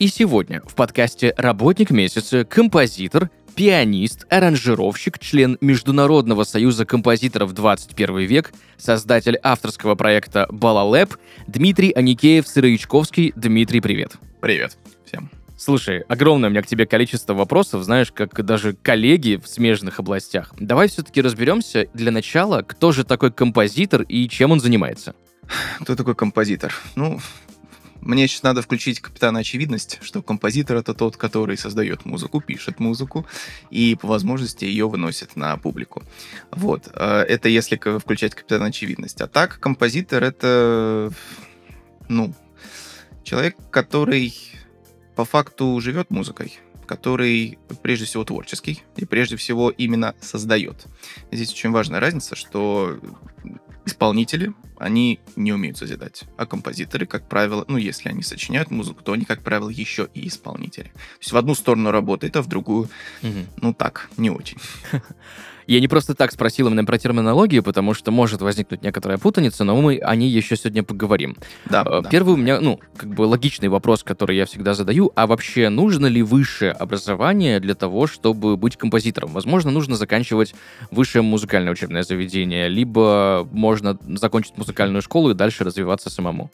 и сегодня в подкасте «Работник месяца» композитор, пианист, аранжировщик, член Международного союза композиторов 21 век, создатель авторского проекта «Балалэп» Дмитрий Аникеев-Сыроячковский. Дмитрий, привет. Привет всем. Слушай, огромное у меня к тебе количество вопросов, знаешь, как даже коллеги в смежных областях. Давай все-таки разберемся для начала, кто же такой композитор и чем он занимается. Кто такой композитор? Ну, мне сейчас надо включить капитана очевидность, что композитор это тот, который создает музыку, пишет музыку и по возможности ее выносит на публику. Вот. э, Это если включать капитана очевидность. А так, композитор это, ну, человек, который по факту живет музыкой, который прежде всего творческий и прежде всего именно создает. Здесь очень важная разница, что исполнители, они не умеют созидать. А композиторы, как правило, ну, если они сочиняют музыку, то они, как правило, еще и исполнители. То есть в одну сторону работает, а в другую, ну так, не очень. Я не просто так спросил именно про терминологию, потому что может возникнуть некоторая путаница, но мы о ней еще сегодня поговорим. Да, Э, да. Первый у меня, ну, как бы логичный вопрос, который я всегда задаю, а вообще нужно ли высшее образование для того, чтобы быть композитором? Возможно, нужно заканчивать высшее музыкальное учебное заведение, либо можно закончить музыкальную школу и дальше развиваться самому.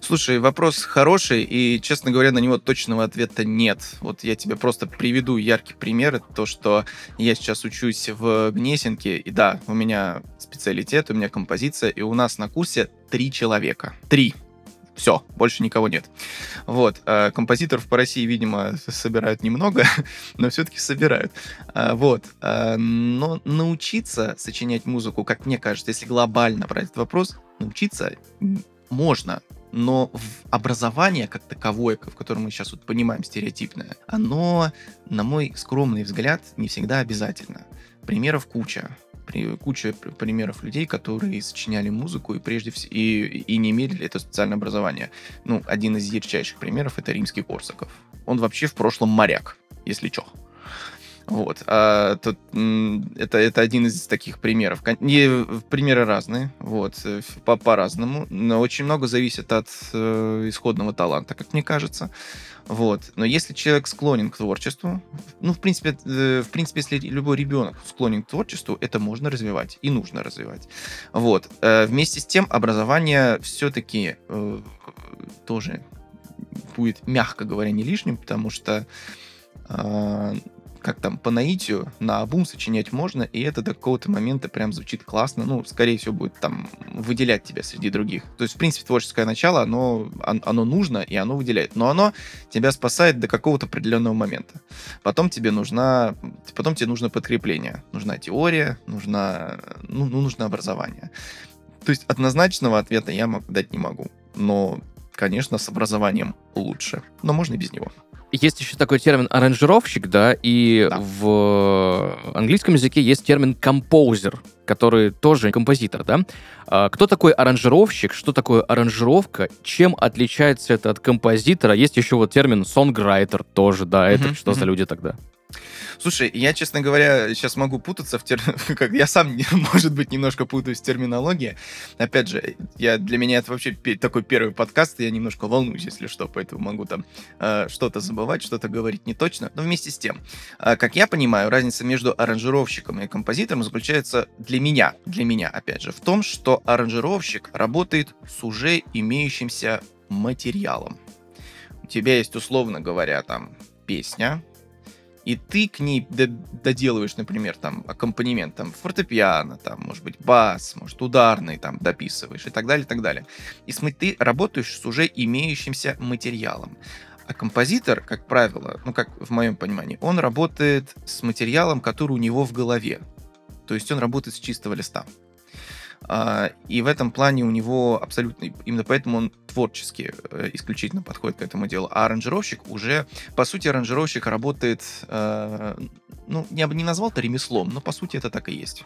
Слушай, вопрос хороший, и, честно говоря, на него точного ответа нет. Вот я тебе просто приведу яркий пример. Это То, что я сейчас учусь в Гнесинке, и да, у меня специалитет, у меня композиция, и у нас на курсе три человека. Три. Все, больше никого нет. Вот. э, Композиторов по России, видимо, собирают немного, но все-таки собирают. А, Вот. э, Но научиться сочинять музыку, как мне кажется, если глобально брать этот вопрос, научиться можно, но в образование как таковое, в котором мы сейчас вот понимаем стереотипное, оно, на мой скромный взгляд, не всегда обязательно. Примеров куча. Куча пр- примеров людей, которые сочиняли музыку и прежде всего и, и не имели этого специальное образование. Ну, один из ярчайших примеров это римский Корсаков. Он вообще в прошлом моряк, если чё. Вот. А, тут, это, это один из таких примеров. Не, примеры разные, вот, э, по- по-разному, но очень много зависит от э, исходного таланта, как мне кажется. Вот. Но если человек склонен к творчеству, ну, в принципе, э, в принципе, если любой ребенок склонен к творчеству, это можно развивать и нужно развивать. Вот. Э, Вместе с тем, образование все-таки тоже будет, мягко говоря, не лишним, потому что а, как там, по наитию на обум сочинять можно, и это до какого-то момента прям звучит классно. Ну, скорее всего, будет там выделять тебя среди других. То есть, в принципе, творческое начало, оно, он- оно нужно, и оно выделяет. Но оно тебя спасает до какого-то определенного момента. Потом тебе нужна, потом тебе нужно подкрепление. Нужна теория, нужна, ну, ну, нужно образование. То есть, однозначного ответа я дать не могу. Но, конечно, с образованием лучше. Но можно и без него. Есть еще такой термин аранжировщик, да, и Да. в английском языке есть термин композер, который тоже композитор, да. А Кто такой аранжировщик, что такое аранжировка, чем отличается это от композитора? Есть еще вот термин сонграйтер тоже, да, это Мгм, что за люди тогда? Слушай, я, честно говоря, сейчас могу путаться в тер... как Я сам, может быть, немножко путаюсь в терминологии. Опять же, я... для меня это вообще такой первый подкаст, и я немножко волнуюсь, если что, поэтому могу там э, что-то забывать, что-то говорить не точно. Но вместе с тем, э, как я понимаю, разница между аранжировщиком и композитором заключается для меня, для меня, опять же, в том, что аранжировщик работает с уже имеющимся материалом. У тебя есть, условно говоря, там песня, и ты к ней доделываешь, например, там, аккомпанемент, там, фортепиано, там, может быть, бас, может, ударный, там, дописываешь и так далее, и так далее. И см- ты работаешь с уже имеющимся материалом. А композитор, как правило, ну, как в моем понимании, он работает с материалом, который у него в голове. То есть он работает с чистого листа. А, и в этом плане у него абсолютно... Именно поэтому он творчески э, исключительно подходит к этому делу, а аранжировщик уже, по сути, аранжировщик работает, э, ну, я бы не назвал это ремеслом, но по сути это так и есть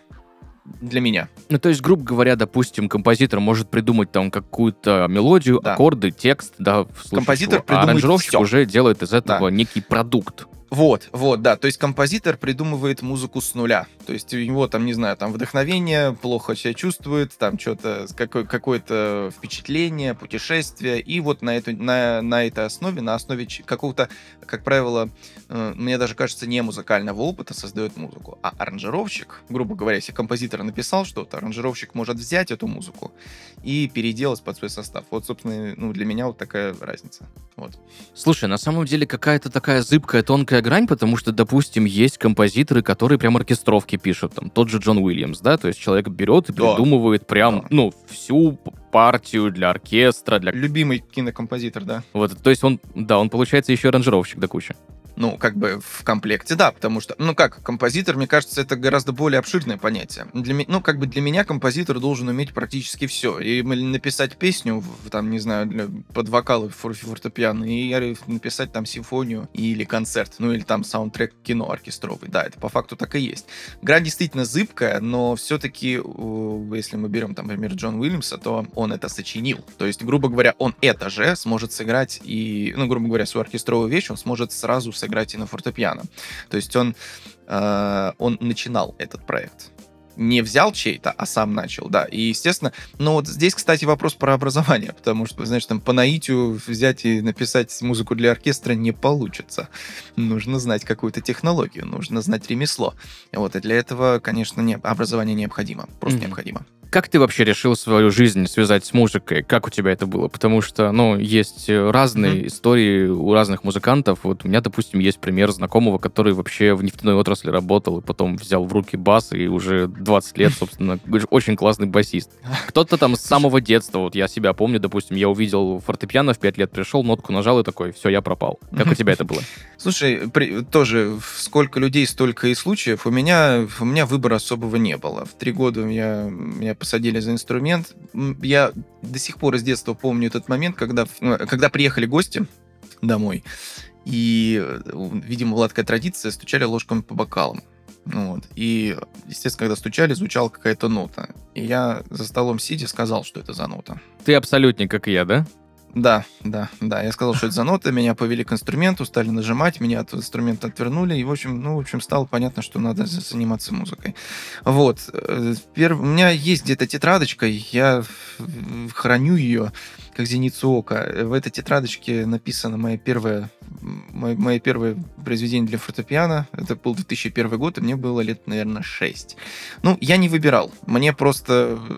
для меня. Ну, то есть, грубо говоря, допустим, композитор может придумать там какую-то мелодию, Да. аккорды, текст, да, в случае Композитор чего. а аранжировщик всё. уже делает из этого некий продукт. Вот, вот, да. То есть композитор придумывает музыку с нуля. То есть у него там, не знаю, там вдохновение, плохо себя чувствует, там что-то, какое- какое-то впечатление, путешествие. И вот на, эту, на, на этой основе, на основе какого-то, как правило, э, мне даже кажется, не музыкального опыта создает музыку. А аранжировщик, грубо говоря, если композитор написал что-то, аранжировщик может взять эту музыку и переделать под свой состав. Вот, собственно, ну, для меня вот такая разница. Вот. Слушай, на самом деле какая-то такая зыбкая, тонкая грань, потому что, допустим, есть композиторы, которые прям оркестровки пишут. Там тот же Джон Уильямс, да, то есть человек берет и Да. придумывает прям, Да. ну, всю партию для оркестра, для... Любимый кинокомпозитор, да. Вот, то есть он, да, он получается еще аранжировщик до кучи. Ну, как бы в комплекте, да, потому что, ну как, композитор, мне кажется, это гораздо более обширное понятие. Для, ну, как бы для меня композитор должен уметь практически все. И написать песню, там, не знаю, для, под вокалы фор- фортепиано, и написать там симфонию или концерт, ну или там саундтрек кино оркестровый. Да, это по факту так и есть. Грань действительно зыбкая, но все-таки, если мы берем, там, например, Джон Уильямса, то он это сочинил. То есть, грубо говоря, он это же сможет сыграть и, ну, грубо говоря, свою оркестровую вещь он сможет сразу сыграть и на фортепиано. То есть он, э, он начинал этот проект. Не взял чей-то, а сам начал, да. И, естественно, ну вот здесь, кстати, вопрос про образование, потому что, знаешь, там по наитию взять и написать музыку для оркестра не получится. Нужно знать какую-то технологию, нужно знать ремесло. Вот, и для этого, конечно, не, образование необходимо, просто Мгм. необходимо. Как ты вообще решил свою жизнь связать с музыкой? Как у тебя это было? Потому что, ну, есть э, разные Мгм. истории у разных музыкантов. Вот у меня, допустим, есть пример знакомого, который вообще в нефтяной отрасли работал и потом взял в руки бас и уже 20 лет, собственно, очень классный басист. Кто-то там с самого детства, вот я себя помню, допустим, я увидел фортепиано в 5 лет, пришел, нотку нажал и такой, все, я пропал. Как у тебя это было? Слушай, при- тоже сколько людей, столько и случаев. У меня, у меня выбора особого не было. В три года я, меня посадили за инструмент. Я до сих пор из детства помню этот момент, когда, ну, когда приехали гости домой. И, э, видимо, была такая традиция, стучали ложками по бокалам. Ну Вот. И, естественно, когда стучали, звучала какая-то нота. И я за столом сидя сказал, что это за нота. Ты абсолютник, как и я, да? Да, да, да. Я сказал, что это за нота, меня повели к инструменту, стали нажимать, меня от инструмента отвернули, и, в общем, ну, в общем, стало понятно, что надо за- заниматься музыкой. Вот. Э, пер- У меня есть где-то тетрадочка, я храню ее как зеницу ока. В этой тетрадочке написано мое первое, мое, мое первое произведение для фортепиано. Это был 2001 год, и мне было лет, наверное, 6. Ну, я не выбирал. Мне просто э,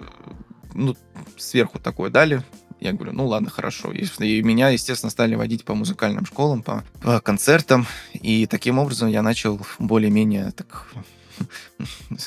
ну, сверху такое дали. Я говорю, ну ладно, хорошо. И, и меня, естественно, стали водить по музыкальным школам, по, по концертам. И таким образом я начал более-менее так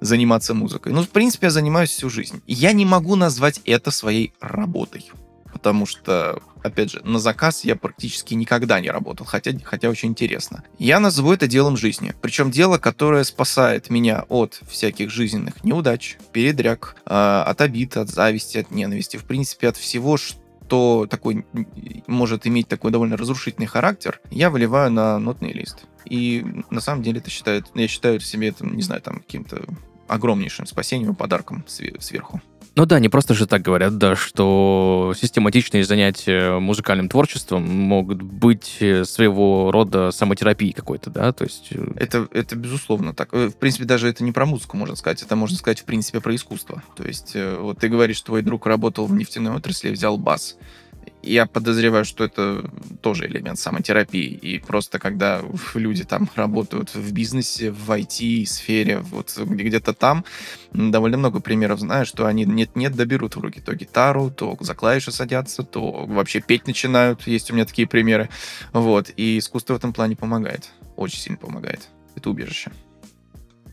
заниматься музыкой. Ну, в принципе, я занимаюсь всю жизнь. Я не могу назвать это своей работой. Потому что, опять же, на заказ я практически никогда не работал, хотя, хотя очень интересно. Я назову это делом жизни. Причем дело, которое спасает меня от всяких жизненных неудач, передряг, э, от обид, от зависти, от ненависти. В принципе, от всего, что такой м, может иметь такой довольно разрушительный характер, я выливаю на нотный лист. И на самом деле это считает, я считаю себе это, не знаю, там каким-то огромнейшим спасением подарком све- сверху. Ну да, не просто же так говорят, да, что систематичные занятия музыкальным творчеством могут быть э, своего рода самотерапией какой-то, да, то есть... э, Это, это безусловно так. Э, В принципе, даже это не про музыку, можно сказать. Это можно сказать, в принципе, про искусство. То есть, вот ты говоришь, твой друг работал в нефтяной отрасли взял бас. Я подозреваю, что это тоже элемент самотерапии. И просто когда люди там работают в бизнесе, в IT-сфере, вот где-то там, довольно много примеров знаю, что они нет-нет доберут в руки то гитару, то за клавиши садятся, то вообще петь начинают. Есть у меня такие примеры. Вот. И искусство в этом плане помогает. Очень сильно помогает. Это убежище.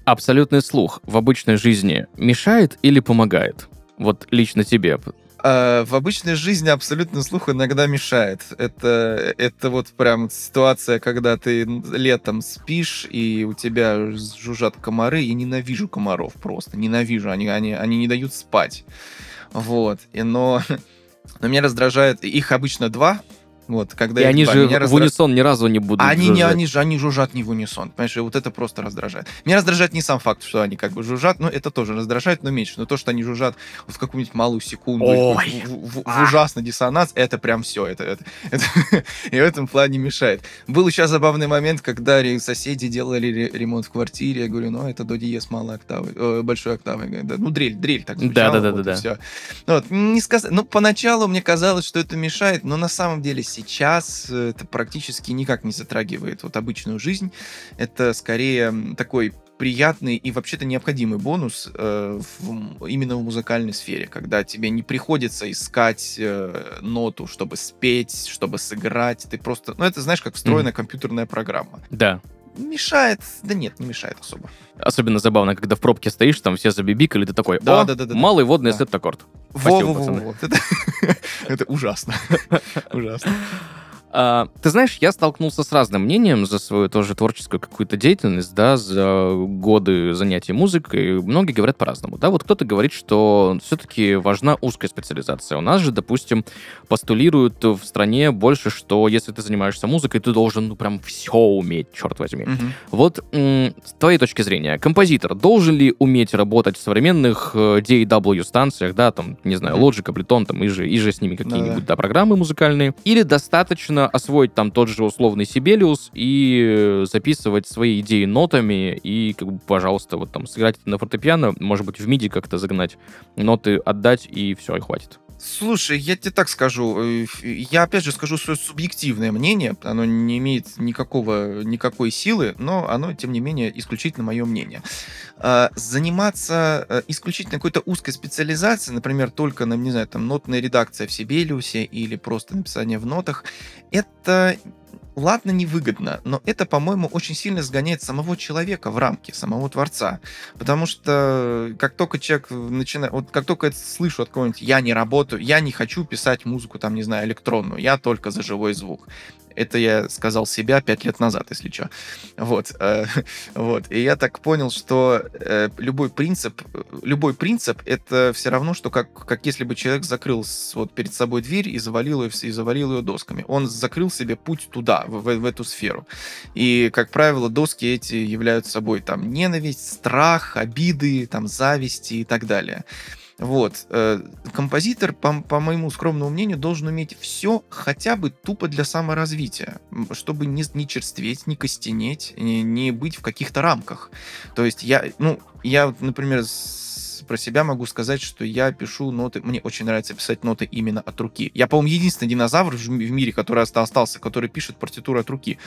Абсолютный слух в обычной жизни мешает или помогает? Вот лично тебе. А, в обычной жизни абсолютный слух иногда мешает. Это, это вот прям ситуация, когда ты летом спишь, и у тебя жужжат комары. Я ненавижу комаров просто. Ненавижу. Они, они, они не дают спать. Вот. И, но Но меня раздражает, их обычно два, вот, когда И они два, же меня в раздра- унисон ни разу не будут они не, жужжать. они же, они жужжат не в унисон, понимаешь, и вот это просто раздражает. Меня раздражает не сам факт, что они как бы жужжат, но это тоже раздражает, но меньше. Но то, что они жужжат в какую-нибудь малую секунду, Ой. в, в- в- в А. ужасный диссонанс, это прям все, это, это, это- и в этом плане мешает. Был еще забавный момент, когда соседи делали ре- ремонт в квартире, я говорю, ну, это до диез малой октавы, э, большой октавы, Говорят, «Да, ну, дрель, дрель так звучала, Да-да-да-да-да. вот и всё. Ну, Вот, не сказ... ну, поначалу мне казалось, что это мешает, но на самом деле сейчас э, это практически никак не затрагивает вот обычную жизнь. Это скорее такой приятный и вообще-то необходимый бонус э, в именно в музыкальной сфере, когда тебе не приходится искать э, ноту, чтобы спеть, чтобы сыграть. Ты просто... Ну, это, знаешь, как встроенная компьютерная программа. Да. Мешает? Да нет, не мешает особо. Особенно забавно, когда в пробке стоишь, там все забибикали, ты такой, Да, о, да, да, да, малый водный Да. сет-аккорд. Спасибо, пацаны. Во-во-во. Это это ужасно. Ужасно. А, ты знаешь, я столкнулся с разным мнением за свою тоже творческую какую-то деятельность, да, за годы занятий музыкой. Многие говорят по-разному, да. Вот кто-то говорит, что все-таки важна узкая специализация. У нас же, допустим, постулируют в стране больше, что если ты занимаешься музыкой, ты должен, ну, прям все уметь, черт возьми. Мгм. Вот с твоей точки зрения, композитор должен ли уметь работать в современных э, DAW-станциях, да, там, не знаю. Logic, Ableton, там, и же, и же с ними какие-нибудь, да, программы музыкальные, или достаточно освоить там тот же условный Sibelius и э, записывать свои идеи нотами и, как бы, пожалуйста, вот там сыграть на фортепиано, может быть, в MIDI как-то загнать, ноты отдать, и все, и хватит. Слушай, я тебе так скажу. э, Я опять же скажу свое субъективное мнение. Оно не имеет никакого, никакой силы, но оно, тем не менее, исключительно мое мнение. А, Заниматься э, исключительно какой-то узкой специализацией, например, только, на, не знаю, там, нотная редакция в Сибелиусе или просто написание в нотах, это ладно, невыгодно, но это, по-моему, очень сильно сгоняет самого человека в рамки, самого творца. Потому что как только человек начинает, вот как только я слышу от кого-нибудь, я не работаю, я не хочу писать музыку, там, не знаю, электронную, я только за живой звук. Это я сказал себя пять лет назад, если что. Вот, э, вот. И я так понял, что э, любой принцип, любой принцип это все равно, что как, как если бы человек закрыл вот перед собой дверь и завалил ее, и завалил ее досками. Он закрыл себе путь туда, в, в- в эту сферу. И, как правило, доски эти являются собой там ненависть, страх, обиды, там зависти и так далее. Вот. э, Композитор, по, по моему скромному мнению, должен уметь все хотя бы тупо для саморазвития, чтобы не, не черстветь, не костенеть, не, не быть в каких-то рамках. То есть я, ну, я, например, про себя могу сказать, что я пишу ноты, мне очень нравится писать ноты именно от руки. Я, по-моему, единственный динозавр в мире, который оста- остался, который пишет партитуру от руки.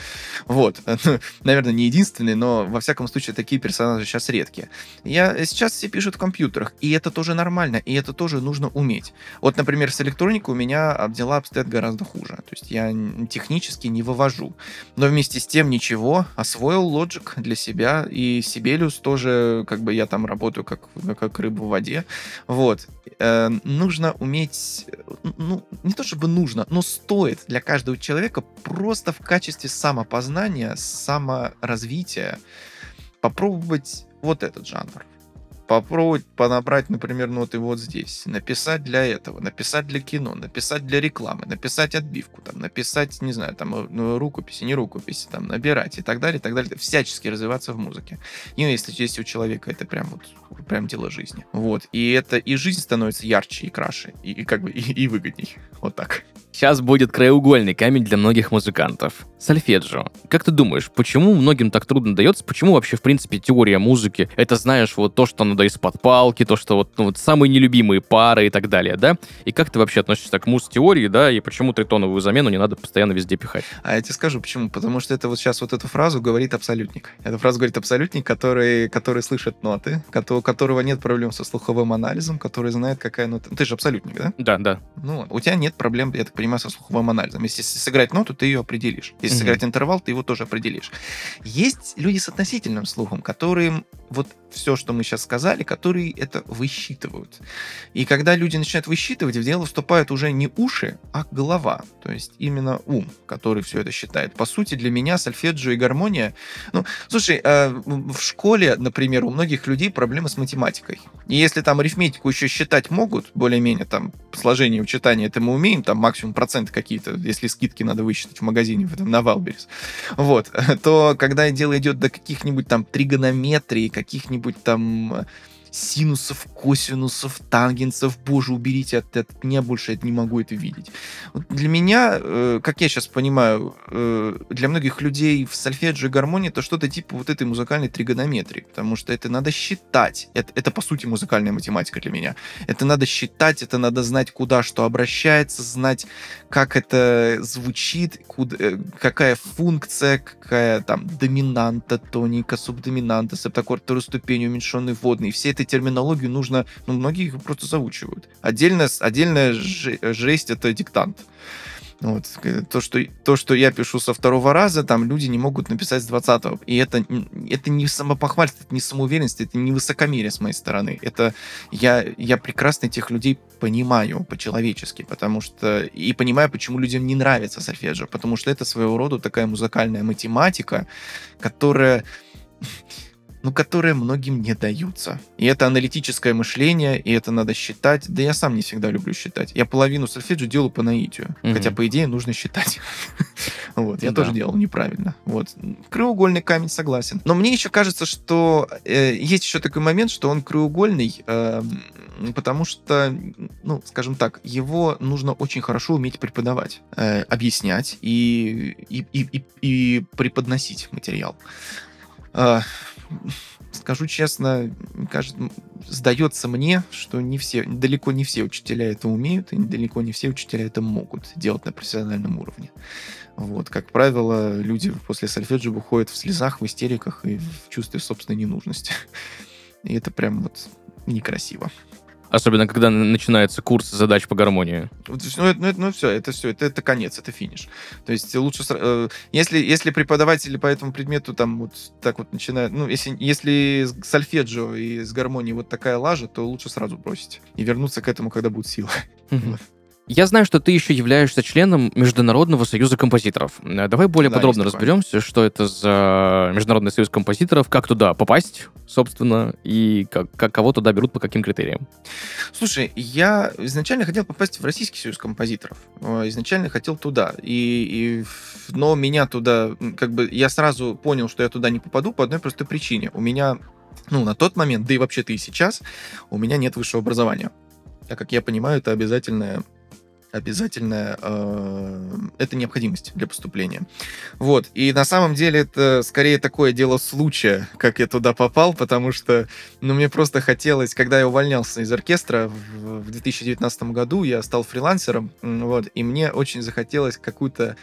Вот. Наверное, не единственный, но, во всяком случае, такие персонажи сейчас редкие. Я, сейчас все пишут в компьютерах, и это тоже нормально, и это тоже нужно уметь. Вот, например, с электроникой у меня дела обстоят гораздо хуже. То есть я технически не вывожу. Но вместе с тем ничего, освоил Logic для себя, и Sibelius тоже, как бы я там работаю как, как рыба в воде. Вот. Э, нужно уметь, э, ну, не то чтобы нужно, но стоит для каждого человека просто в качестве самопознания, саморазвития попробовать вот этот жанр. Попробовать понабрать, например, ноты вот здесь, написать для этого, написать для кино, написать для рекламы, написать отбивку, там, написать, не знаю, там, э, ну, рукописи, не рукописи, там, набирать и так далее, и так далее, всячески развиваться в музыке. И ну, если, если у человека это прям вот, прям дело жизни. Вот, и это, и жизнь становится ярче и краше, и, и как бы, и, и выгодней. Вот так. Сейчас будет краеугольный камень для многих музыкантов. Сольфеджио. Как ты думаешь, почему многим так трудно дается? Почему вообще, в принципе, теория музыки? Это, знаешь, вот то, что надо из-под палки, то, что вот, ну, вот самые нелюбимые пары и так далее, да? И как ты вообще относишься к муз-теории, да? И почему тритоновую замену не надо постоянно везде пихать? А я тебе скажу, почему. Потому что это вот сейчас вот эту фразу говорит абсолютник. Эту фразу говорит абсолютник, который, который слышит ноты, у которого нет проблем со слуховым анализом, который знает, какая нота... Ты же абсолютник, да? Да, да. Ну, у тебя нет проблем, я так понимаю, заниматься слуховым анализом. Если сыграть ноту, ты ее определишь. Если Мгм. сыграть интервал, ты его тоже определишь. Есть люди с относительным слухом, которые вот все, что мы сейчас сказали, которые это высчитывают. И когда люди начинают высчитывать, в дело вступают уже не уши, а голова. То есть именно ум, который все это считает. По сути, для меня сольфеджио и гармония... Ну, слушай, э, в в школе, например, у многих людей проблемы с математикой. И если там арифметику еще считать могут, более-менее там сложение, вычитание, это мы умеем, там максимум проценты какие-то, если скидки надо высчитать в магазине в этом, на Wildberries, вот, то когда дело идет до каких-нибудь там тригонометрии, каких-нибудь там синусов, косинусов, тангенсов, боже, уберите от, от меня больше это не могу это видеть. Вот для меня, э, как я сейчас понимаю, э, для многих людей в сольфеджио гармонии это что-то типа вот этой музыкальной тригонометрии, потому что это надо считать. Это, это по сути музыкальная математика для меня. Это надо считать, это надо знать, куда что обращается, знать, как это звучит, куда, э, какая функция, какая там доминанта, тоника, субдоминанта, септаккорд второй ступени, уменьшенный водный. Все этой терминологию нужно, ну, многие их просто заучивают. Отдельная же- жесть — это диктант. Вот. э, То, что, то, что я пишу со второго раза, там люди не могут написать с двадцатого. И это, это не самопохвальство, это не самоуверенность, это не высокомерие с моей стороны. Это я, я прекрасно этих людей понимаю по-человечески, потому что... И понимаю, почему людям не нравится сольфеджио, потому что это своего рода такая музыкальная математика, которая ну, которые многим не даются. И это аналитическое мышление, и это надо считать. Да я сам не всегда люблю считать. Я половину сольфеджио делаю по наитию. Мгм. Хотя, по идее, нужно считать. Вот, я Да. тоже делал неправильно. Вот. Краеугольный камень, согласен. Но мне еще кажется, что э, есть еще такой момент, что он краеугольный, эм, потому что, ну, скажем так, его нужно очень хорошо уметь преподавать, э, объяснять и, и, и, и- и преподносить материал. А, Скажу честно, кажется, сдается мне, что не все, далеко не все учителя это умеют, и далеко не все учителя это могут делать на профессиональном уровне. Вот, как правило, люди после сольфеджио выходят в слезах, в истериках и в чувстве собственной ненужности. И это прям вот некрасиво. Особенно, когда начинается курс задач по гармонии. Ну, это, ну, это- ну, все, это все, это, это конец, это финиш. То есть лучше, э, если, если преподаватели по этому предмету там вот так вот начинают, ну, если, если с сольфеджио и с гармонией вот такая лажа, то лучше сразу бросить и вернуться к этому, когда будут силы. Мгм. Я знаю, что ты еще являешься членом Международного союза композиторов. Э, Давай более Да, подробно разберемся, что это за Международный союз композиторов, как туда попасть, собственно, и как, как кого туда берут, по каким критериям. Слушай, я изначально хотел попасть в Российский союз композиторов. Э, Изначально хотел туда. И, и но меня туда, как бы, я сразу понял, что я туда не попаду по одной простой причине. У меня, ну, на тот момент, да и вообще-то и сейчас, у меня нет высшего образования. Так как я понимаю, это обязательное обязательная э, это необходимость для поступления. Вот. И на самом деле это скорее такое дело случая, как я туда попал, потому что ну, мне просто хотелось, когда я увольнялся из оркестра в, в 2019 году, я стал фрилансером, вот, и мне очень захотелось какую-то,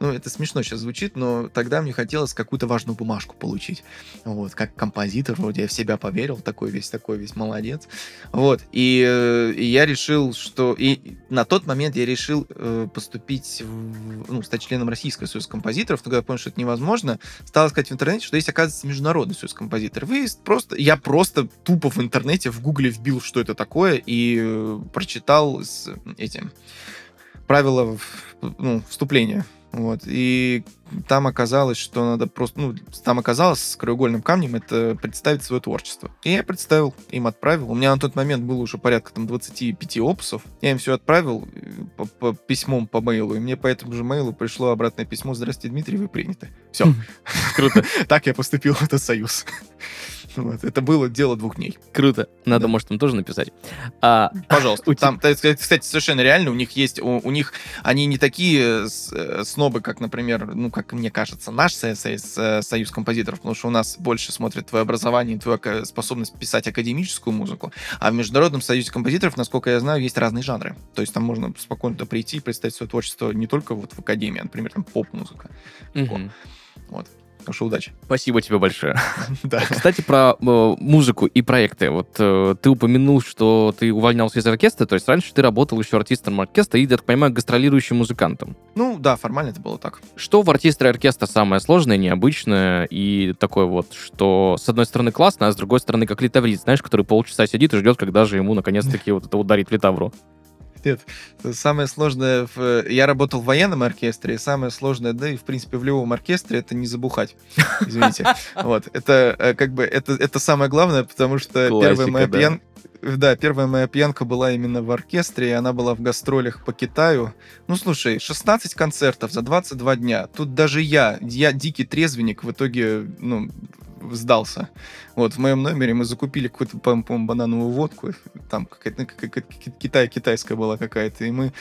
ну, это смешно сейчас звучит, но тогда мне хотелось какую-то важную бумажку получить. Вот, как композитор, вроде я в себя поверил, такой весь, такой весь молодец. Вот, и, э, и я решил, что... И на тот момент я решил э, поступить, в- ну, стать членом Российского союза композиторов, но когда понял, что это невозможно, стал искать в интернете, что есть, оказывается, Международный союз композиторов. И просто, я просто тупо в интернете, в гугле вбил, что это такое, и э, прочитал с этим правила ну, вступления. Вот. И там оказалось, что надо просто... Ну, там оказалось с краеугольным камнем это представить свое творчество. И я представил, им отправил. У меня на тот момент было уже порядка там 25 опусов. Я им все отправил э, по, по письмом по мейлу, и мне по этому же мейлу пришло обратное письмо «Здравствуйте, Дмитрий, вы приняты». Все. Круто, Так я поступил в этот союз. Вот. Это было дело двух дней. круто. Надо, Да. может, им тоже написать. А, Пожалуйста. Там, кстати, совершенно реально, у них есть, у, у них, они не такие с- э, снобы, как, например, ну, как мне кажется, наш союз, э, союз композиторов, потому что у нас больше смотрят твое образование и твою способность писать академическую музыку, а в Международном союзе композиторов, насколько я знаю, есть разные жанры. То есть там можно спокойно прийти и представить свое творчество не только вот в академии, а, например, там поп-музыка. мгм. Вот. Так что удачи. Спасибо тебе большое. Да. Кстати, про э, музыку и проекты. Вот э, ты упомянул, что ты увольнялся из оркестра, то есть раньше ты работал еще артистом оркестра и, я так понимаю, гастролирующим музыкантом. Ну, да, формально это было так. Что в артистре оркестра самое сложное, необычное и такое вот, что с одной стороны классно, а с другой стороны как литаврист, знаешь, который полчаса сидит и ждет, когда же ему наконец-таки вот это ударит литавру. Нет, самое сложное... В... Я работал в военном оркестре, и самое сложное, да и, в принципе, в любом оркестре, это не забухать. Извините. Вот. Это э, как бы... Это, это самое главное, потому что Классика, первая моя да. пьян... Да, первая моя пьянка была именно в оркестре, и она была в гастролях по Китаю. Ну, слушай, 16 концертов за 22 дня. Тут даже я, я дикий трезвенник, в итоге, ну, сдался. Вот, в моем номере мы закупили какую-то, по- по-моему, банановую водку, там какая-то ну, Китай, китайская была какая-то, и мы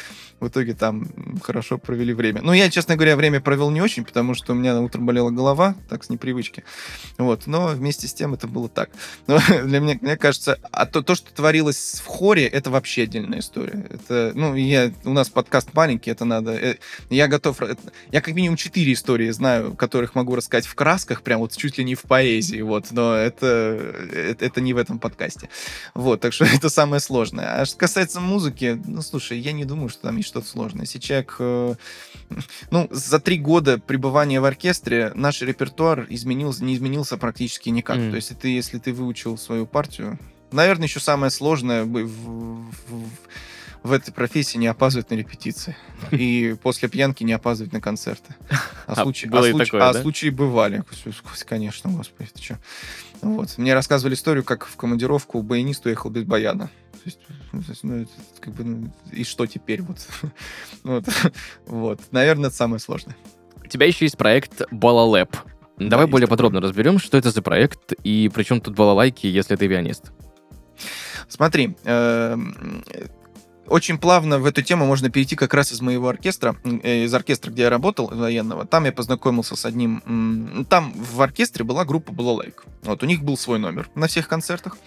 в итоге там хорошо провели время. Ну, я, честно говоря, время провел не очень, потому что у меня утром болела голова, так, с непривычки. Вот, но вместе с тем это было так. Но для меня, мне кажется, а то, то, что творилось в хоре, это вообще отдельная история. Это, ну, я, у нас подкаст маленький, это надо... э, Я готов... Я как минимум четыре истории знаю, которых могу рассказать в красках, прям вот чуть ли не в поэзии, вот, но это, это, это не в этом подкасте. Вот, так что это самое сложное. А что касается музыки, ну, слушай, я не думаю, что там есть что-то сложное. Если человек... э, Ну, за три года пребывания в оркестре наш репертуар изменился, не изменился практически никак. Мгм. То есть, ты, если ты выучил свою партию... Наверное, еще самое сложное бы в, в- в этой профессии не опаздывать на репетиции. И после пьянки не опаздывать на концерты. А, А, случаи, а и случаи- такое, а да? случаи бывали. Конечно, господи, ты что. Вот. Мне рассказывали историю, как в командировку баянист уехал без баяна. То есть, ну, то есть, ну, это как бы, ну, и что теперь? Вот. вот. вот. Наверное, это самое сложное. У тебя еще есть проект Балалэп. Давай есть более такой. подробно разберем, что это за проект и при чем тут балалайки, если ты пианист. Смотри, эм, очень плавно в эту тему можно перейти как раз из моего оркестра, э, из оркестра, где я работал, военного. Там я познакомился с одним... Там в оркестре была группа Балалайк. Вот, у них был свой номер на всех концертах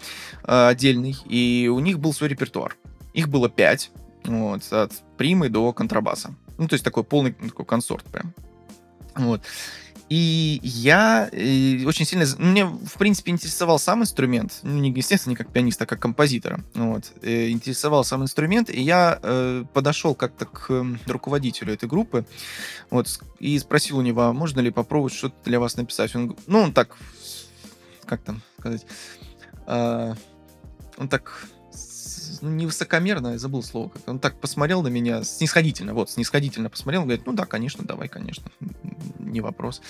э, отдельный, и у них был свой репертуар. Их было пять, вот, от примы до контрабаса. Ну, то есть такой полный такой консорт прям. Вот. И я э, очень сильно... Мне, в принципе, интересовал сам инструмент. Ну, не, естественно, не как пианиста, а как композитора. Вот. Э, интересовал сам инструмент, и я э, подошел как-то к м, руководителю этой группы вот, и спросил у него, а можно ли попробовать что-то для вас написать. Он, ну, он так... Как там сказать? А, он так не высокомерно, я забыл слово. Как. Он так посмотрел на меня, снисходительно, вот, снисходительно посмотрел, говорит, ну да, конечно, давай, конечно, не вопрос.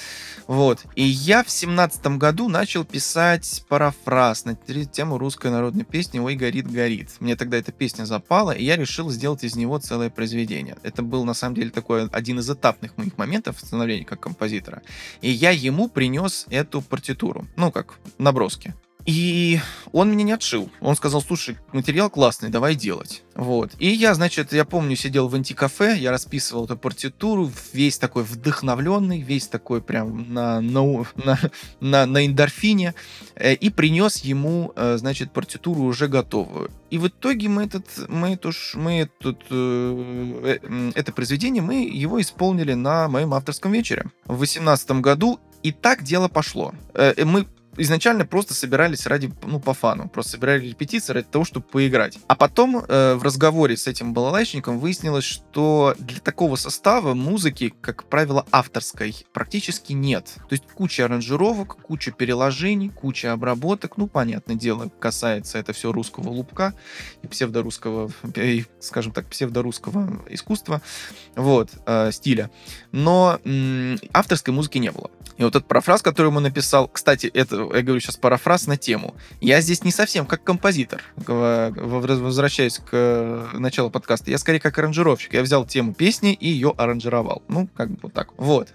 Вот. И я в семнадцатом году начал писать парафраз на те- тему русской народной песни «Ой, горит, горит». Мне тогда эта песня запала, и я решил сделать из него целое произведение. Это был, на самом деле, такой один из этапных моих моментов становления как композитора. И я ему принес эту партитуру, ну, как наброски. И он меня не отшил. Он сказал, слушай, материал классный, давай делать. Вот. И я, значит, я помню, сидел в антикафе, я расписывал эту партитуру, весь такой вдохновленный, весь такой прям на, на, на, на, на эндорфине, э, и принес ему, э, значит, партитуру уже готовую. И в итоге мы, этот, мы, эту, мы этот, э, это произведение, мы его исполнили на моем авторском вечере в 2018 году, и так дело пошло. Мы изначально просто собирались ради, ну, по фану. Просто собирали репетиции ради того, чтобы поиграть. А потом э, в разговоре с этим балалайчником выяснилось, что для такого состава музыки, как правило, авторской практически нет. То есть куча аранжировок, куча переложений, куча обработок. Ну, понятное дело, касается это все русского лупка и псевдорусского, и, скажем так, псевдорусского искусства, вот, э, стиля. Но м, авторской музыки не было. И вот этот парафраз, который ему написал, кстати, это, я говорю сейчас парафраз на тему. Я здесь не совсем как композитор, возвращаясь к э, началу подкаста, я скорее как аранжировщик. Я взял тему песни и ее аранжировал. Ну, как бы вот так. Вот.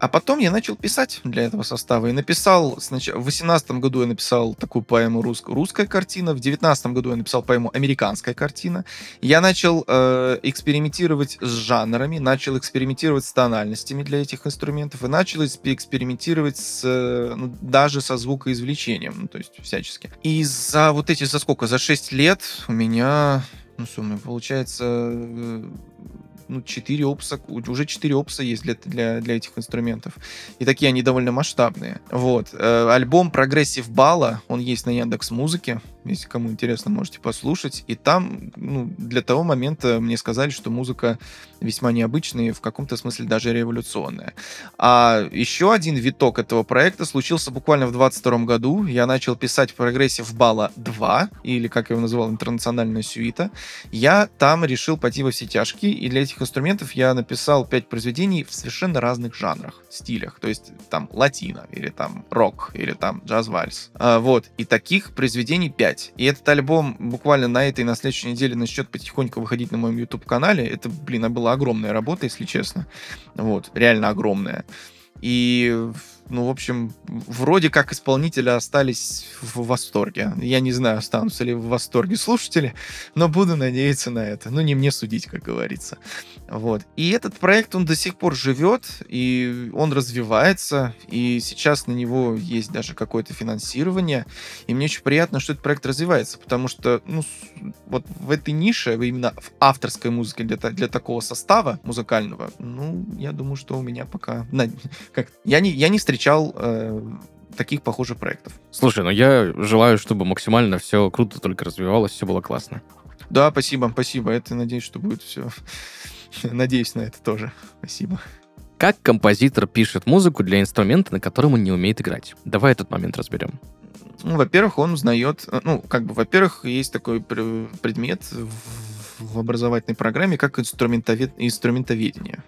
А потом я начал писать для этого состава. И написал сначала... В 18 году я написал такую поэму «Рус- «Русская картина». В 19 году я написал поэму «Американская картина». Я начал э, экспериментировать с жанрами, начал экспериментировать с тональностями для этих инструментов и начал эксп- экспериментировать с, э, ну, даже со звукоизвлечением, ну, то есть всячески. И за вот эти, за сколько, за 6 лет у меня, ну, меня получается, э, ну, 4 опуса, уже 4 опуса есть для, для, для этих инструментов. И такие они довольно масштабные. Вот. Э, альбом Progressive Бала, он есть на Яндекс Музыке, если кому интересно, можете послушать. И там, ну, для того момента мне сказали, что музыка весьма необычная и в каком-то смысле даже революционная. А еще один виток этого проекта случился буквально в 22 году. Я начал писать Progressive Бала 2, или, как я его называл, интернациональная сюита. Я там решил пойти во все тяжкие, и для этих инструментов я написал 5 произведений в совершенно разных жанрах, стилях. То есть там латино, или там рок, или там джаз-вальс. А, вот. И таких произведений 5. И этот альбом буквально на этой и на следующей неделе начнет потихоньку выходить на моем YouTube-канале. Это, блин, была огромная работа, если честно. Вот. Реально огромная. И ну, в общем, вроде как исполнители остались в восторге. Я не знаю, останутся ли в восторге слушатели, но буду надеяться на это. Ну, не мне судить, как говорится. Вот. И этот проект, он до сих пор живет, и он развивается, и сейчас на него есть даже какое-то финансирование. И мне очень приятно, что этот проект развивается, потому что, ну, вот в этой нише, именно в авторской музыке для, для такого состава музыкального, ну, я думаю, что у меня пока... Как, я, не, я не встречал встречал э, таких похожих проектов. Слушай, ну я желаю, чтобы максимально все круто только развивалось, все было классно. Да, спасибо, спасибо. Это надеюсь, что будет все. Надеюсь на это тоже. Спасибо. Как композитор пишет музыку для инструмента, на котором он не умеет играть? Давай этот момент разберем. Ну, во-первых, он узнает, ну, как бы, во-первых, есть такой предмет в образовательной программе, как инструментовед... инструментоведение.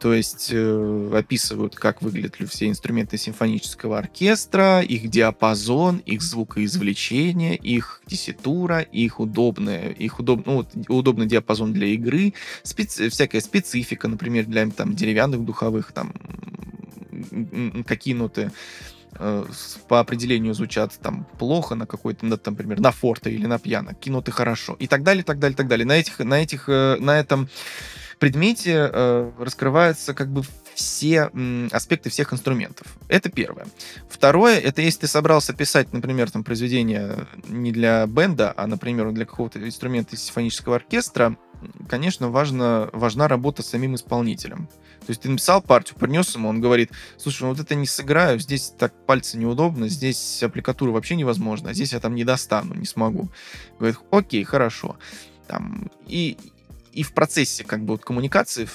То есть э, описывают, как выглядят все инструменты симфонического оркестра, их диапазон, их звукоизвлечение, их тесситура, их удобное, их удоб, ну, вот, удобный диапазон для игры, специ, всякая специфика, например, для там, деревянных духовых, там, какие ноты э, по определению звучат там плохо на какой-то, на, например, на форте или на пьяно, киноты хорошо, и так далее, так далее, так далее. На этих, на этих, э, на этом предмете э, раскрываются как бы все аспекты всех инструментов. Это первое. Второе, это если ты собрался писать, например, там произведение не для бенда, а, например, для какого-то инструмента из симфонического оркестра, конечно, важно, важна работа с самим исполнителем. То есть ты написал партию, принес ему, он говорит, слушай, ну вот это не сыграю, здесь так пальцы неудобно, здесь аппликатура вообще невозможна, здесь я там не достану, не смогу. Говорит, окей, хорошо. Там, и, и в процессе как бы вот, коммуникации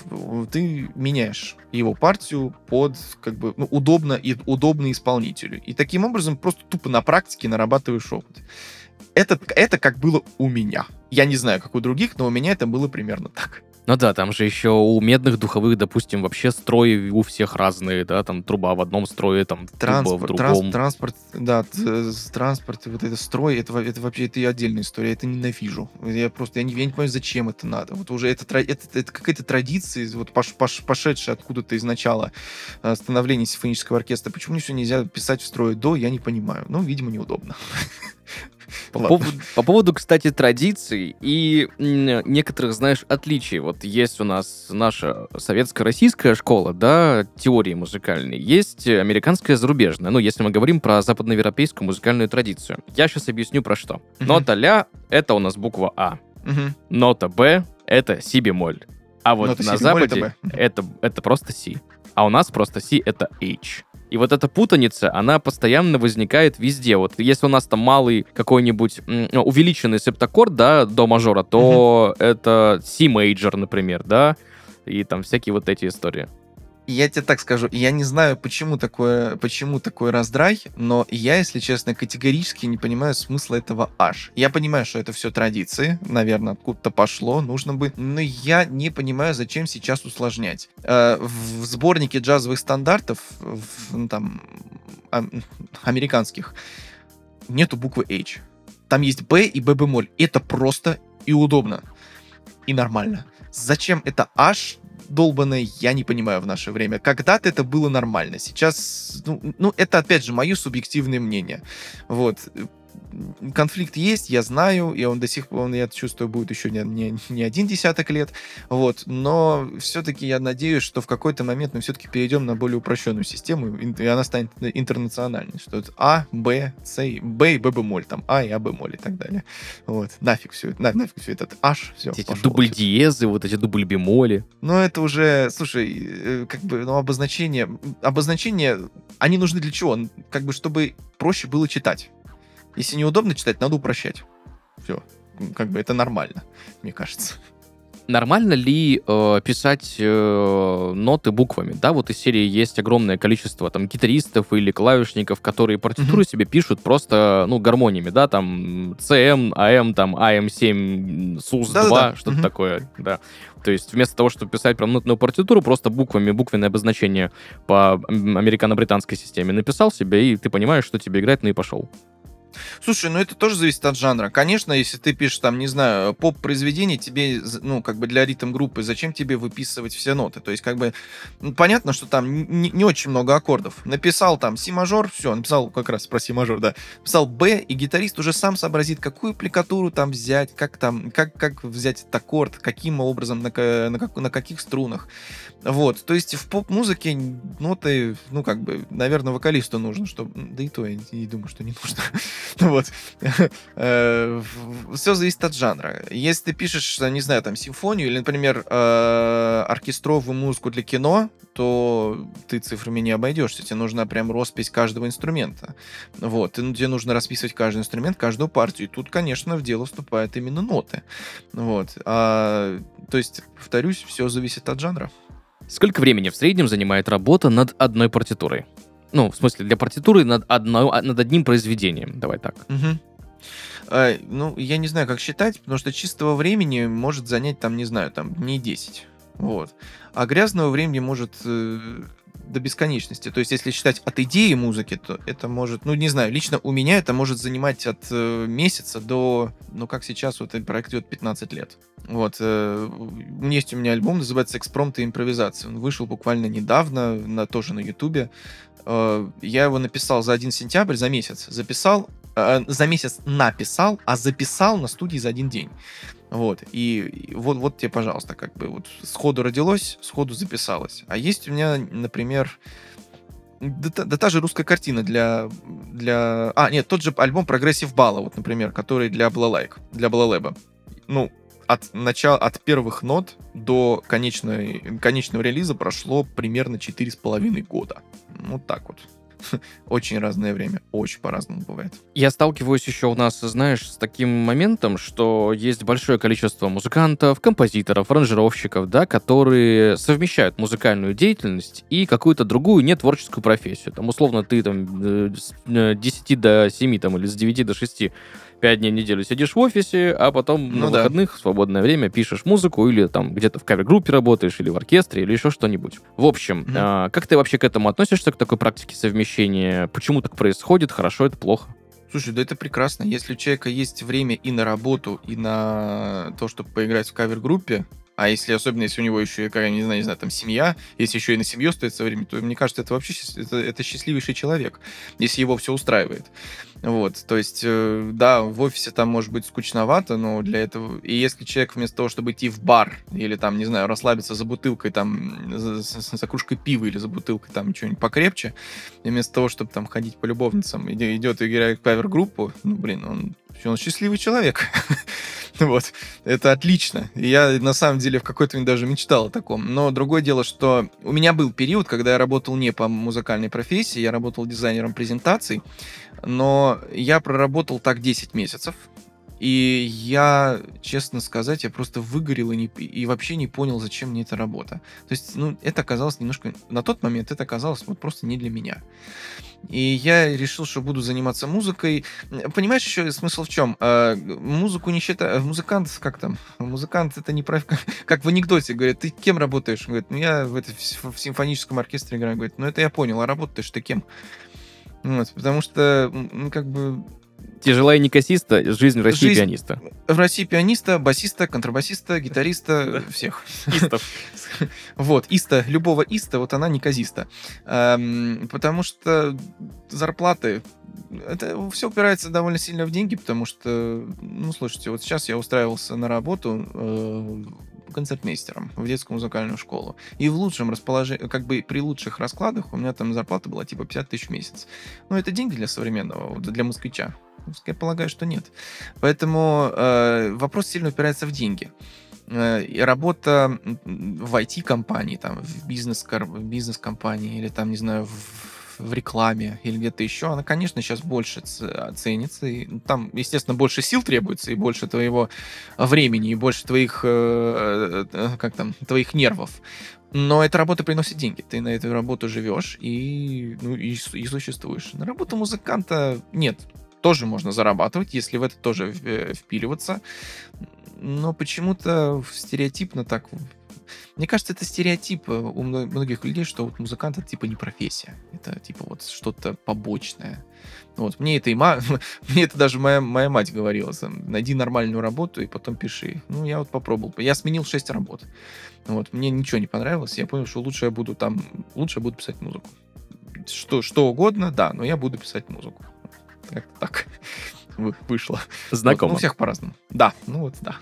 ты меняешь его партию под как бы ну, удобно и удобно исполнителю. И таким образом просто тупо на практике нарабатываешь опыт. Это, это как было у меня. Я не знаю, как у других, но у меня это было примерно так. Ну да, там же еще у медных духовых, допустим, вообще строи у всех разные, да, там труба в одном строе, там транспорт, труба в другом. Транс, транспорт, да, транспорт, вот это строй, это, это вообще это отдельная история, я это ненавижу. Я просто, я не, я не понимаю, зачем это надо. Вот уже это, это, это какая-то традиция, вот пош, пош, пошедшая откуда-то из начала э, становления симфонического оркестра. Почему мне все нельзя писать в строе до, я не понимаю. Ну, видимо, неудобно. По поводу, по поводу, кстати, традиций и некоторых, знаешь, отличий. Вот есть у нас наша советско-российская школа, да, теории музыкальной. Есть американская зарубежная. Ну, если мы говорим про западноевропейскую музыкальную традицию. Я сейчас объясню про что. Нота ля — это у нас буква А. Нота B — это си бемоль. А вот Нота на Западе это, это, это просто си. А у нас просто си — это H. И вот эта путаница, она постоянно возникает везде. Вот если у нас там малый какой-нибудь ну, увеличенный септаккорд, да, до мажора, то это C major, например, да, и там всякие вот эти истории я тебе так скажу, я не знаю, почему такое, почему такой раздрай, но я, если честно, категорически не понимаю смысла этого H. Я понимаю, что это все традиции, наверное, откуда-то пошло, нужно бы, но я не понимаю, зачем сейчас усложнять. Э, в сборнике джазовых стандартов, в, ну, там, американских, нету буквы H. Там есть B и B бемоль. Это просто и удобно. И нормально. Зачем это H долбанное, я не понимаю в наше время. Когда-то это было нормально. Сейчас, ну, ну это опять же мое субъективное мнение. Вот. Конфликт есть, я знаю, и он до сих пор, он, я чувствую, будет еще не, не, не один десяток лет, вот, но все-таки я надеюсь, что в какой-то момент мы все-таки перейдем на более упрощенную систему, и она станет интернациональной, что это А, Б, С, Б и Б бемоль, там А и А бемоль и так далее. Вот, нафиг все, на, нафиг все это H, все, Эти дубль диезы, вот эти дубль бемоли. Ну, это уже, слушай, э, как бы, ну, обозначение, обозначения, они нужны для чего? Как бы, чтобы проще было читать. Если неудобно читать, надо упрощать. Все. Как бы это нормально, мне кажется. Нормально ли э, писать э, ноты буквами? Да, вот из серии есть огромное количество там гитаристов или клавишников, которые партитуры mm-hmm. себе пишут просто, ну, гармониями, да, там CM, AM, там AM7, SUS2, Да-да-да. что-то mm-hmm. такое, да. То есть вместо того, чтобы писать прям нотную партитуру, просто буквами, буквенное обозначение по американо-британской системе написал себе, и ты понимаешь, что тебе играть, ну и пошел. Слушай, ну это тоже зависит от жанра. Конечно, если ты пишешь там, не знаю, поп-произведение, тебе, ну, как бы для ритм-группы, зачем тебе выписывать все ноты? То есть, как бы, ну, понятно, что там не, не очень много аккордов. Написал там си-мажор, все, написал как раз про си-мажор, да. Написал Б, и гитарист уже сам сообразит, какую аппликатуру там взять, как там, как, как взять этот аккорд, каким образом, на, на, как, на каких струнах. Вот, то есть в поп-музыке ноты, ну, как бы, наверное, вокалисту нужно, чтобы... Да и то я не думаю, что не нужно. Вот. Э, Все зависит от жанра. Если ты пишешь, не знаю, там, симфонию или, например, э, оркестровую музыку для кино, то ты цифрами не обойдешься. Тебе нужна прям роспись каждого инструмента. Вот. Тебе нужно расписывать каждый инструмент, каждую партию. И тут, конечно, в дело вступают именно ноты. Вот. А, то есть, повторюсь, все зависит от жанра. Сколько времени в среднем занимает работа над одной партитурой? Ну, в смысле, для партитуры над, одно, над одним произведением. Давай так. Угу. А, ну, я не знаю, как считать, потому что чистого времени может занять, там, не знаю, там, дней 10. Вот. А грязного времени может э, до бесконечности. То есть, если считать от идеи музыки, то это может, ну, не знаю, лично у меня это может занимать от э, месяца до, ну, как сейчас, вот этот проект идет 15 лет. Вот. Э, есть у меня альбом, называется «Экспромт и импровизация». Он вышел буквально недавно, на, тоже на Ютубе. Э, я его написал за 1 сентябрь, за месяц. Записал, э, за месяц написал, а записал на студии за один день. Вот, и, вот, вот тебе, пожалуйста, как бы вот сходу родилось, сходу записалось. А есть у меня, например, да, да та же русская картина для, для... А, нет, тот же альбом Прогрессив Бала, вот, например, который для Балалайк, для Балалеба. Ну, от начала, от первых нот до конечной, конечного релиза прошло примерно 4,5 года. Вот так вот. очень разное время, очень по-разному бывает. Я сталкиваюсь еще у нас, знаешь, с таким моментом, что есть большое количество музыкантов, композиторов, аранжировщиков, да, которые совмещают музыкальную деятельность и какую-то другую нетворческую профессию. Там, условно, ты там э, с 10 э, до 7 там, или с 9 до 6 пять дней в неделю сидишь в офисе, а потом ну, на да. выходных в свободное время пишешь музыку или там где-то в кавер-группе работаешь, или в оркестре, или еще что-нибудь. В общем, mm-hmm. а, как ты вообще к этому относишься, к такой практике совмещения? Почему так происходит? Хорошо, это плохо? Слушай, да это прекрасно. Если у человека есть время и на работу, и на то, чтобы поиграть в кавер-группе, а если, особенно если у него еще, какая, не знаю, не знаю, там семья, если еще и на семью остается время, то мне кажется, это вообще это, это счастливейший человек, если его все устраивает. Вот, то есть, э, да, в офисе там может быть скучновато, но для этого... И если человек вместо того, чтобы идти в бар или там, не знаю, расслабиться за бутылкой там, за, за, кружкой пива или за бутылкой там что-нибудь покрепче, вместо того, чтобы там ходить по любовницам, идет и играет в павер-группу, ну, блин, он, он счастливый человек. вот, это отлично. Я, на самом деле, в какой-то момент даже мечтал о таком. Но другое дело, что у меня был период, когда я работал не по музыкальной профессии, я работал дизайнером презентаций, но я проработал так 10 месяцев, и я, честно сказать, я просто выгорел и, не, и вообще не понял, зачем мне эта работа. То есть, ну, это оказалось немножко... На тот момент это оказалось вот просто не для меня. И я решил, что буду заниматься музыкой. Понимаешь, еще смысл в чем? А, музыку не считаю... Музыкант, как там? Музыкант это не прав... Как в анекдоте, говорят, ты кем работаешь? Он говорит, ну я в, это, в симфоническом оркестре играю. Говорит, ну это я понял, а работаешь ты кем? Вот, потому что, ну, как бы... Тяжелая не кассиста, жизнь в России жизнь пианиста. В России пианиста, басиста, контрабасиста, гитариста, всех. Истов. Вот, иста, любого иста, вот она не казиста. Потому что зарплаты это все упирается довольно сильно в деньги, потому что, ну, слушайте, вот сейчас я устраивался на работу э, концертмейстером в детскую музыкальную школу. И в лучшем расположении, как бы при лучших раскладах у меня там зарплата была типа 50 тысяч в месяц. Ну, это деньги для современного, для москвича. Я полагаю, что нет. Поэтому э, вопрос сильно упирается в деньги. Э, работа в IT-компании, там, в бизнес-компании бизнес или там, не знаю, в в рекламе или где-то еще, она, конечно, сейчас больше ценится. И там, естественно, больше сил требуется, и больше твоего времени, и больше твоих, э, э, как там, твоих нервов. Но эта работа приносит деньги. Ты на эту работу живешь и, ну, и, и существуешь. На работу музыканта нет. Тоже можно зарабатывать, если в это тоже э, впиливаться. Но почему-то стереотипно так мне кажется, это стереотип э, у многих людей, что вот музыкант это типа не профессия. Это типа вот что-то побочное. Вот, мне это и ма... мне это даже моя, моя мать говорила. Найди нормальную работу и потом пиши. Ну, я вот попробовал. Я сменил 6 работ. Вот, мне ничего не понравилось. Я понял, что лучше я буду там... Лучше я буду писать музыку. Что, что угодно, да, но я буду писать музыку. Как-то так вышло. Знакомо. Вот, ну, у всех по-разному. Да, ну вот, да.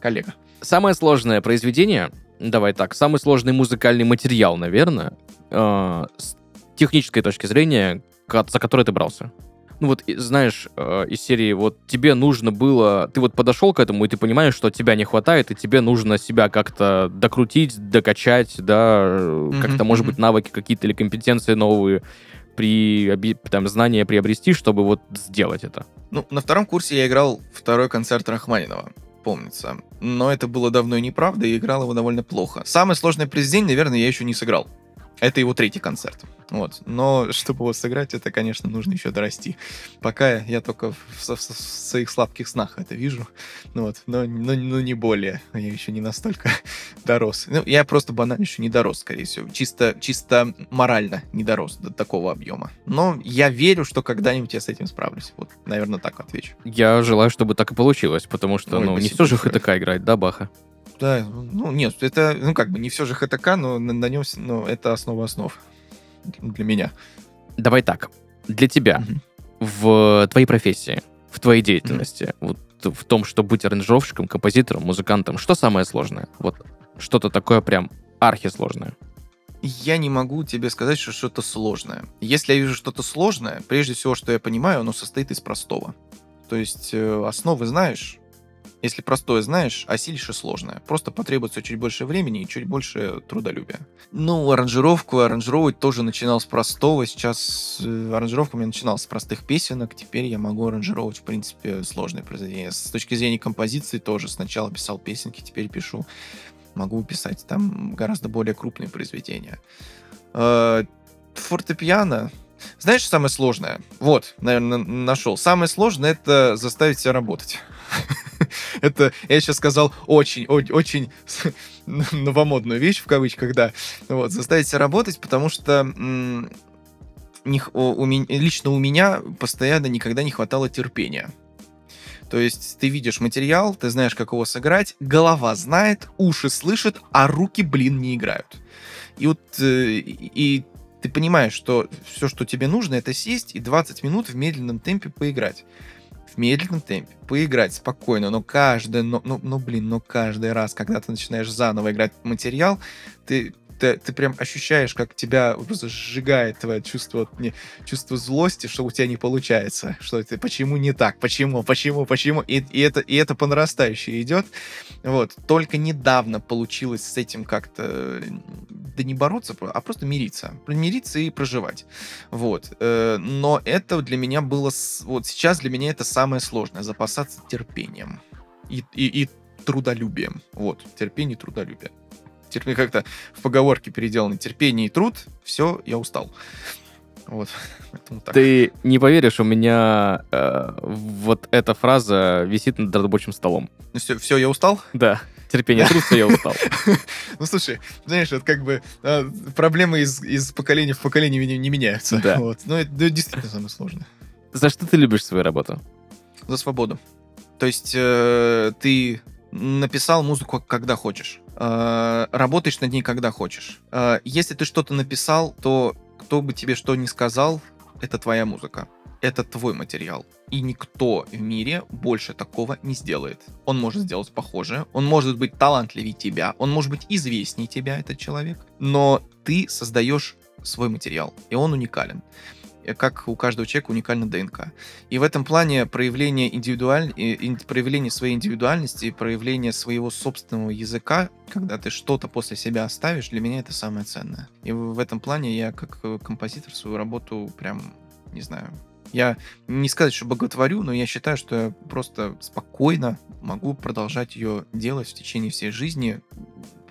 Коллега. Самое сложное произведение, давай так, самый сложный музыкальный материал, наверное, э, с технической точки зрения, за который ты брался. Ну вот, знаешь, э, из серии, вот тебе нужно было, ты вот подошел к этому, и ты понимаешь, что тебя не хватает, и тебе нужно себя как-то докрутить, докачать, да, mm-hmm, как-то, может mm-hmm. быть, навыки какие-то или компетенции новые при, там, знания приобрести, чтобы вот сделать это. Ну, на втором курсе я играл второй концерт Рахманинова помнится. Но это было давно и неправда, и играл его довольно плохо. Самое сложное произведение, наверное, я еще не сыграл. Это его третий концерт. Вот. Но чтобы его сыграть, это, конечно, нужно еще дорасти. Пока я только в, в, в своих слабких снах это вижу. Ну, вот. но, но, но не более. Я еще не настолько дорос. Ну, я просто банально еще не дорос, скорее всего. Чисто, чисто морально не дорос до такого объема. Но я верю, что когда-нибудь я с этим справлюсь. Вот, наверное, так отвечу. Я желаю, чтобы так и получилось, потому что, Ой, ну, не все же ХТК играть, да, Баха? Да, ну нет, это, ну как бы не все же ХТК, но на, на нем, ну, это основа основ для меня. Давай так, для тебя mm в твоей профессии, в твоей деятельности, mm вот в том, чтобы быть аранжировщиком, композитором, музыкантом, что самое сложное? Вот что-то такое прям архисложное. Я не могу тебе сказать, что что-то сложное. Если я вижу что-то сложное, прежде всего, что я понимаю, оно состоит из простого. То есть э, основы знаешь, если простое знаешь, осилишь и сложное. Просто потребуется чуть больше времени и чуть больше трудолюбия. Ну, аранжировку аранжировать тоже начинал с простого. Сейчас э, аранжировка у меня начиналась с простых песенок. Теперь я могу аранжировать, в принципе, сложные произведения. С точки зрения композиции тоже. Сначала писал песенки, теперь пишу. Могу писать там гораздо более крупные произведения. Э, фортепиано знаешь, самое сложное? Вот, наверное, нашел. Самое сложное это заставить себя работать. Это, я сейчас сказал, очень, очень новомодную вещь, в кавычках, да. Вот, заставить себя работать, потому что не, у, у, лично у меня постоянно никогда не хватало терпения. То есть ты видишь материал, ты знаешь, как его сыграть, голова знает, уши слышат, а руки, блин, не играют. И вот э, и ты понимаешь, что все, что тебе нужно, это сесть и 20 минут в медленном темпе поиграть в медленном темпе, поиграть спокойно, но каждый, но, ну, ну, блин, но каждый раз, когда ты начинаешь заново играть материал, ты ты, ты прям ощущаешь, как тебя просто сжигает твое чувство, не, чувство злости, что у тебя не получается, что ты почему не так, почему, почему, почему, и, и, это, и это по нарастающей идет. Вот. Только недавно получилось с этим как-то, да не бороться, а просто мириться. Мириться и проживать. Вот. Э, но это для меня было, вот сейчас для меня это самое сложное, запасаться терпением и, и, и трудолюбием. Вот, терпение и трудолюбие терпение как-то в поговорке переделано. Терпение и труд, все, я устал. Вот. Ты не поверишь, у меня э, вот эта фраза висит над рабочим столом. Ну все, все, я устал? Да. Терпение, труд, все, я устал. Ну слушай, знаешь, вот как бы а, проблемы из, из поколения в поколение не, меняются. Да. Вот. Но это действительно самое сложное. За что ты любишь свою работу? За свободу. То есть э, ты написал музыку, когда хочешь. Э, работаешь над ней, когда хочешь. Э, если ты что-то написал, то кто бы тебе что ни сказал, это твоя музыка. это твой материал. И никто в мире больше такого не сделает. Он может сделать похожее, он может быть талантливее тебя, он может быть известнее тебя, этот человек, но ты создаешь свой материал, и он уникален как у каждого человека уникальна ДНК. И в этом плане проявление, индивидуаль... проявление своей индивидуальности, проявление своего собственного языка, когда ты что-то после себя оставишь, для меня это самое ценное. И в этом плане я как э, композитор свою работу прям, не знаю, я не сказать, что боготворю, но я считаю, что я просто спокойно могу продолжать ее делать в течение всей жизни,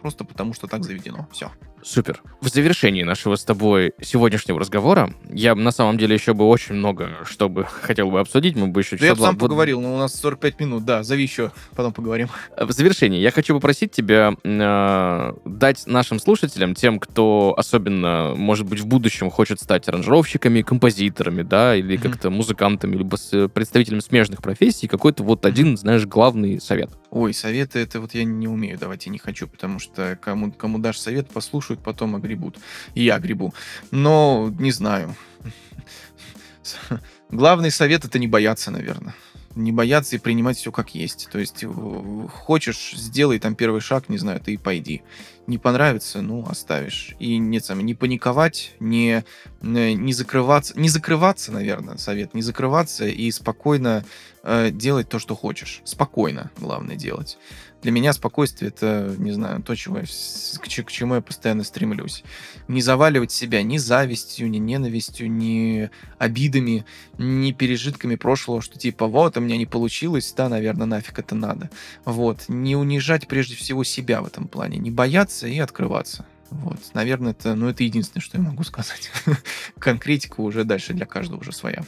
просто потому что так заведено. Все. Супер. В завершении нашего с тобой сегодняшнего разговора я на самом деле еще бы очень много, что бы хотел бы обсудить, мы бы еще... Да я бы сам поговорил, но у нас 45 минут, да, зови еще, потом поговорим. В завершении я хочу попросить тебя э, дать нашим слушателям, тем, кто особенно, может быть, в будущем хочет стать аранжировщиками, композиторами, да, или mm-hmm. как-то музыкантами, либо с представителями смежных профессий, какой-то вот один, знаешь, главный совет. Ой, советы это вот я не умею давать и не хочу, потому что кому, кому дашь совет, послушаю, слушают, потом огребут. И я гребу. Но не знаю. Главный совет это не бояться, наверное. Не бояться и принимать все как есть. То есть э, хочешь, сделай там первый шаг, не знаю, ты и пойди. Не понравится, ну, оставишь. И нет, сам, не паниковать, не, не закрываться, не закрываться, наверное, совет, не закрываться и спокойно э, делать то, что хочешь. Спокойно, главное, делать для меня спокойствие это, не знаю, то, чего я, к, чему я постоянно стремлюсь. Не заваливать себя ни завистью, ни ненавистью, ни обидами, ни пережитками прошлого, что типа вот, у меня не получилось, да, наверное, нафиг это надо. Вот. Не унижать прежде всего себя в этом плане. Не бояться и открываться. Вот, наверное, это, ну, это единственное, что я могу сказать. Конкретика уже дальше для каждого уже своя.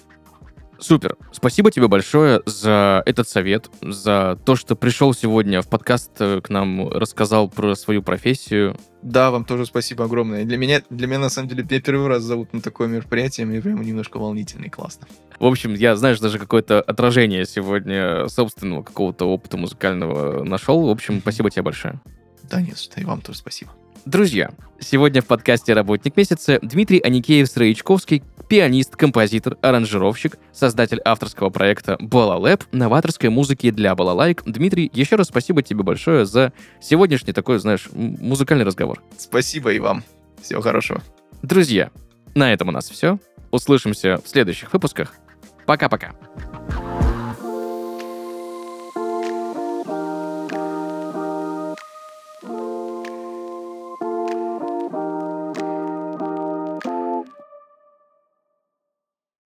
Супер. Спасибо тебе большое за этот совет, за то, что пришел сегодня в подкаст э, к нам, рассказал про свою профессию. Да, вам тоже спасибо огромное. Для меня, для меня на самом деле, меня первый раз зовут на такое мероприятие, мне прямо немножко волнительно и классно. В общем, я, знаешь, даже какое-то отражение сегодня собственного какого-то опыта музыкального нашел. В общем, спасибо тебе большое. Да нет, что и вам тоже спасибо. Друзья, сегодня в подкасте «Работник месяца» Дмитрий Аникеев-Строичковский, пианист, композитор, аранжировщик, создатель авторского проекта «Балалэп», новаторской музыки для балалайк. Дмитрий, еще раз спасибо тебе большое за сегодняшний такой, знаешь, музыкальный разговор. Спасибо и вам. Всего хорошего. Друзья, на этом у нас все. Услышимся в следующих выпусках. Пока-пока.